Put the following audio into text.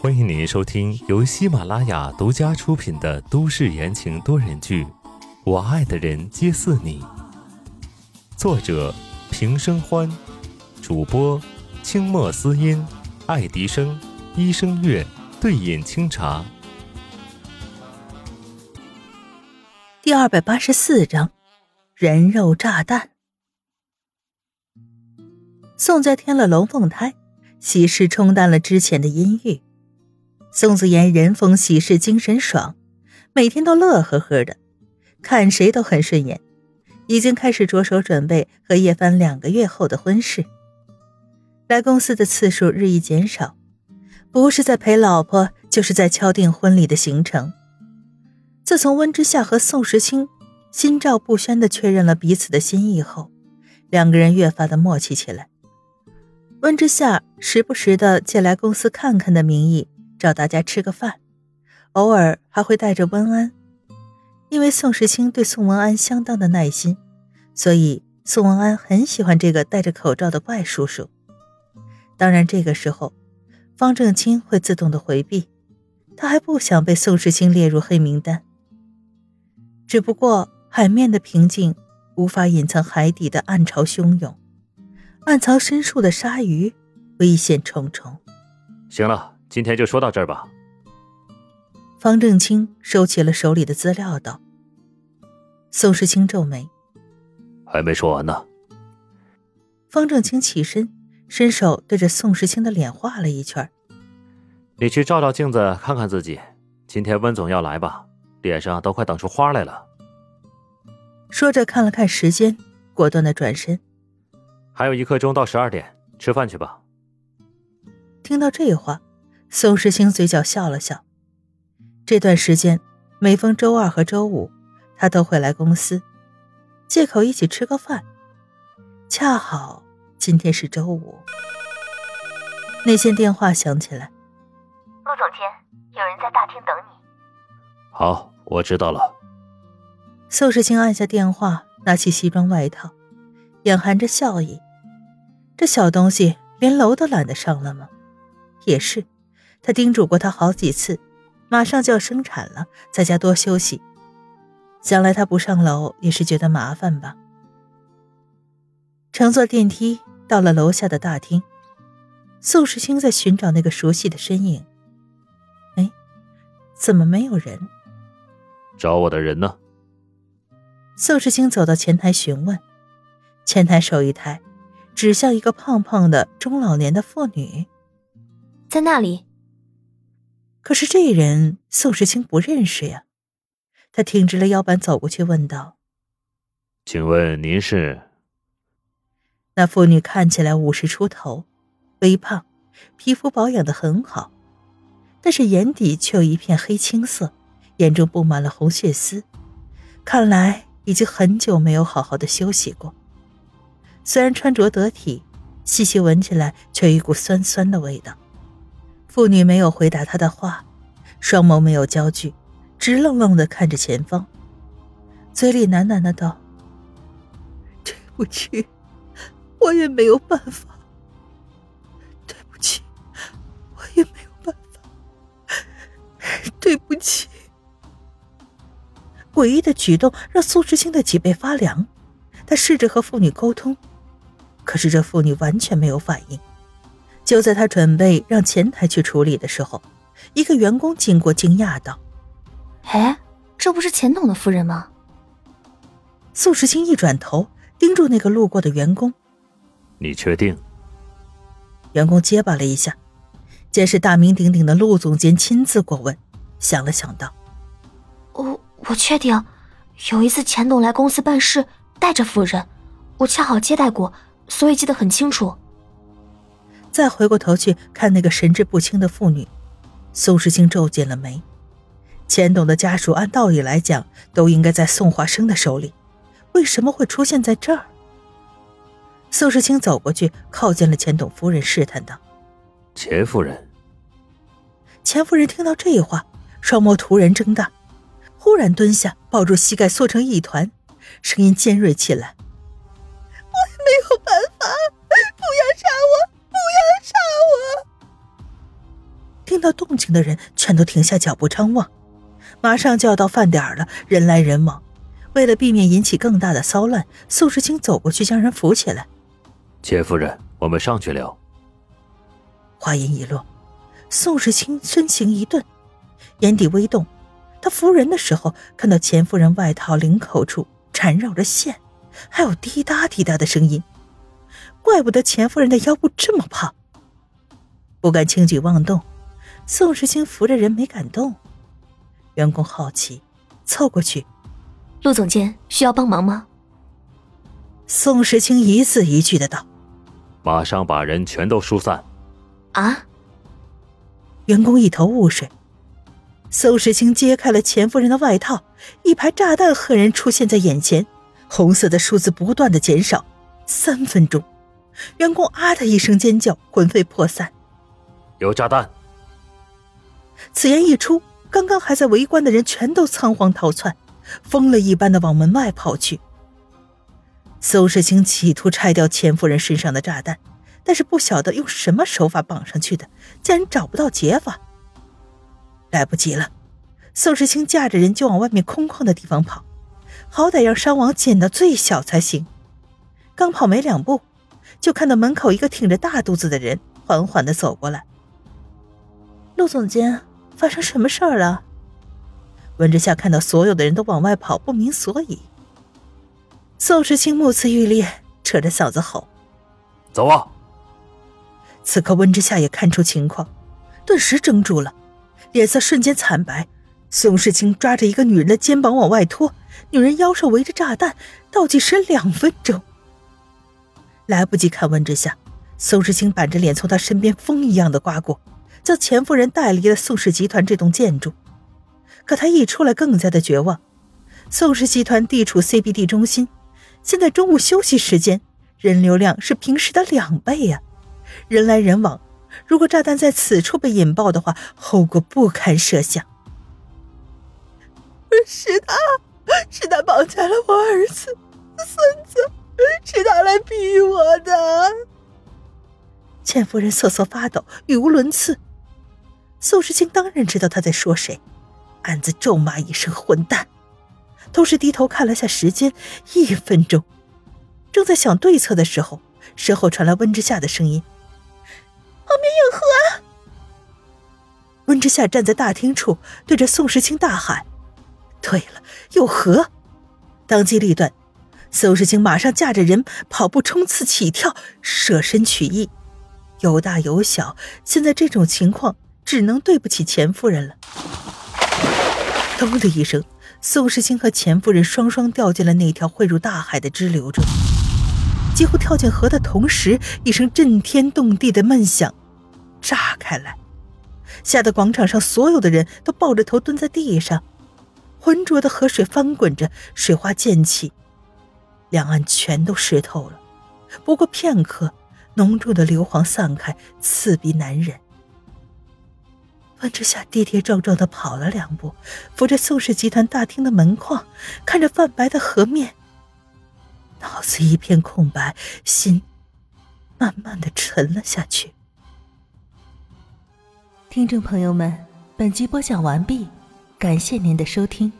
欢迎您收听由喜马拉雅独家出品的都市言情多人剧《我爱的人皆似你》，作者平生欢，主播清墨思音、爱迪生、医生月、对饮清茶。第二百八十四章，人肉炸弹。宋家添了龙凤胎，喜事冲淡了之前的阴郁。宋子妍人逢喜事精神爽，每天都乐呵呵的，看谁都很顺眼，已经开始着手准备和叶帆两个月后的婚事。来公司的次数日益减少，不是在陪老婆，就是在敲定婚礼的行程。自从温之夏和宋时清心照不宣的确认了彼此的心意后，两个人越发的默契起来。温之夏时不时的借来公司看看的名义。找大家吃个饭，偶尔还会带着温安，因为宋时清对宋文安相当的耐心，所以宋文安很喜欢这个戴着口罩的怪叔叔。当然，这个时候方正清会自动的回避，他还不想被宋时清列入黑名单。只不过海面的平静无法隐藏海底的暗潮汹涌，暗藏深处的鲨鱼危险重重。行了。今天就说到这儿吧。方正清收起了手里的资料，道：“宋时清皱眉，还没说完呢。”方正清起身，伸手对着宋时清的脸画了一圈：“你去照照镜子，看看自己。今天温总要来吧，脸上都快等出花来了。”说着看了看时间，果断的转身：“还有一刻钟到十二点，吃饭去吧。”听到这话。宋时清嘴角笑了笑。这段时间，每逢周二和周五，他都会来公司，借口一起吃个饭。恰好今天是周五。那线电话响起来：“陆总监，有人在大厅等你。”“好，我知道了。”宋时清按下电话，拿起西装外套，眼含着笑意：“这小东西连楼都懒得上了吗？也是。”他叮嘱过他好几次，马上就要生产了，在家多休息。想来他不上楼也是觉得麻烦吧。乘坐电梯到了楼下的大厅，宋时清在寻找那个熟悉的身影。哎，怎么没有人？找我的人呢？宋时清走到前台询问，前台手一抬，指向一个胖胖的中老年的妇女，在那里。可是这人宋时清不认识呀，他挺直了腰板走过去问道：“请问您是？”那妇女看起来五十出头，微胖，皮肤保养的很好，但是眼底却有一片黑青色，眼中布满了红血丝，看来已经很久没有好好的休息过。虽然穿着得体，细细闻起来却有一股酸酸的味道。妇女没有回答他的话，双眸没有焦距，直愣愣的看着前方，嘴里喃喃的道：“对不起，我也没有办法。对不起，我也没有办法。对不起。”诡异的举动让苏志清的脊背发凉，他试着和妇女沟通，可是这妇女完全没有反应。就在他准备让前台去处理的时候，一个员工经过，惊讶道：“哎，这不是钱董的夫人吗？”宋时清一转头，盯住那个路过的员工：“你确定？”员工结巴了一下，见是大名鼎鼎的陆总监亲自过问，想了想道：“我我确定，有一次钱董来公司办事，带着夫人，我恰好接待过，所以记得很清楚。”再回过头去看那个神志不清的妇女，宋时清皱紧了眉。钱董的家属按道理来讲都应该在宋华生的手里，为什么会出现在这儿？宋时清走过去，靠近了钱董夫人，试探道：“钱夫人。”钱夫人听到这话，双眸突然睁大，忽然蹲下，抱住膝盖，缩成一团，声音尖锐起来：“到动静的人全都停下脚步张望。马上就要到饭点了，人来人往。为了避免引起更大的骚乱，宋时清走过去将人扶起来。钱夫人，我们上去聊。话音一落，宋时清身形一顿，眼底微动。他扶人的时候，看到钱夫人外套领口处缠绕着线，还有滴答滴答的声音。怪不得钱夫人的腰部这么胖。不敢轻举妄动，宋时清扶着人没敢动。员工好奇，凑过去：“陆总监需要帮忙吗？”宋时清一字一句的道：“马上把人全都疏散。”啊！员工一头雾水。宋时清揭开了钱夫人的外套，一排炸弹赫然出现在眼前，红色的数字不断的减少。三分钟，员工啊的一声尖叫，魂飞魄散。有炸弹！此言一出，刚刚还在围观的人全都仓皇逃窜，疯了一般的往门外跑去。宋世清企图拆掉钱夫人身上的炸弹。但是不晓得用什么手法绑上去的，竟然找不到解法。来不及了，宋世清架着人就往外面空旷的地方跑，好歹让伤亡减到最小才行。刚跑没两步，就看到门口一个挺着大肚子的人缓缓的走过来。陆总监，发生什么事儿了？温之夏看到所有的人都往外跑，不明所以。宋时清目眦欲裂，扯着嗓子吼：“走啊！”此刻温之夏也看出情况，顿时怔住了，脸色瞬间惨白。宋时清抓着一个女人的肩膀往外拖，女人腰上围着炸弹，倒计时两分钟。来不及看温之夏，宋时清板着脸从他身边风一样的刮过，将钱夫人带离了宋氏集团这栋建筑。可他一出来，更加的绝望。宋氏集团地处 CBD 中心，现在中午休息时间，人流量是平时的两倍呀。人来人往，如果炸弹在此处被引爆的话，后果不堪设想。是他，是他绑架了我儿子、孙子，是他来逼我的。钱夫人瑟瑟发抖，语无伦次。宋时清当然知道他在说谁，暗自咒骂一声“混蛋”，同时低头看了下时间，一分钟。正在想对策的时候，身后传来温之夏的声音。旁边有河。温之夏站在大厅处，对着宋时清大喊：“对了，有河！”当机立断，宋时清马上架着人跑步冲刺起跳，舍身取义。有大有小，现在这种情况只能对不起钱夫人了。咚的一声，宋时清和钱夫人双双掉进了那条汇入大海的支流中。几乎跳进河的同时，一声震天动地的闷响，炸开来，吓得广场上所有的人都抱着头蹲在地上。浑浊的河水翻滚着，水花溅起，两岸全都湿透了。不过片刻，浓重的硫磺散开，刺鼻难忍。温之夏跌跌撞撞的跑了两步，扶着宋氏集团大厅的门框，看着泛白的河面。脑子一片空白，心慢慢的沉了下去。听众朋友们，本集播讲完毕，感谢您的收听。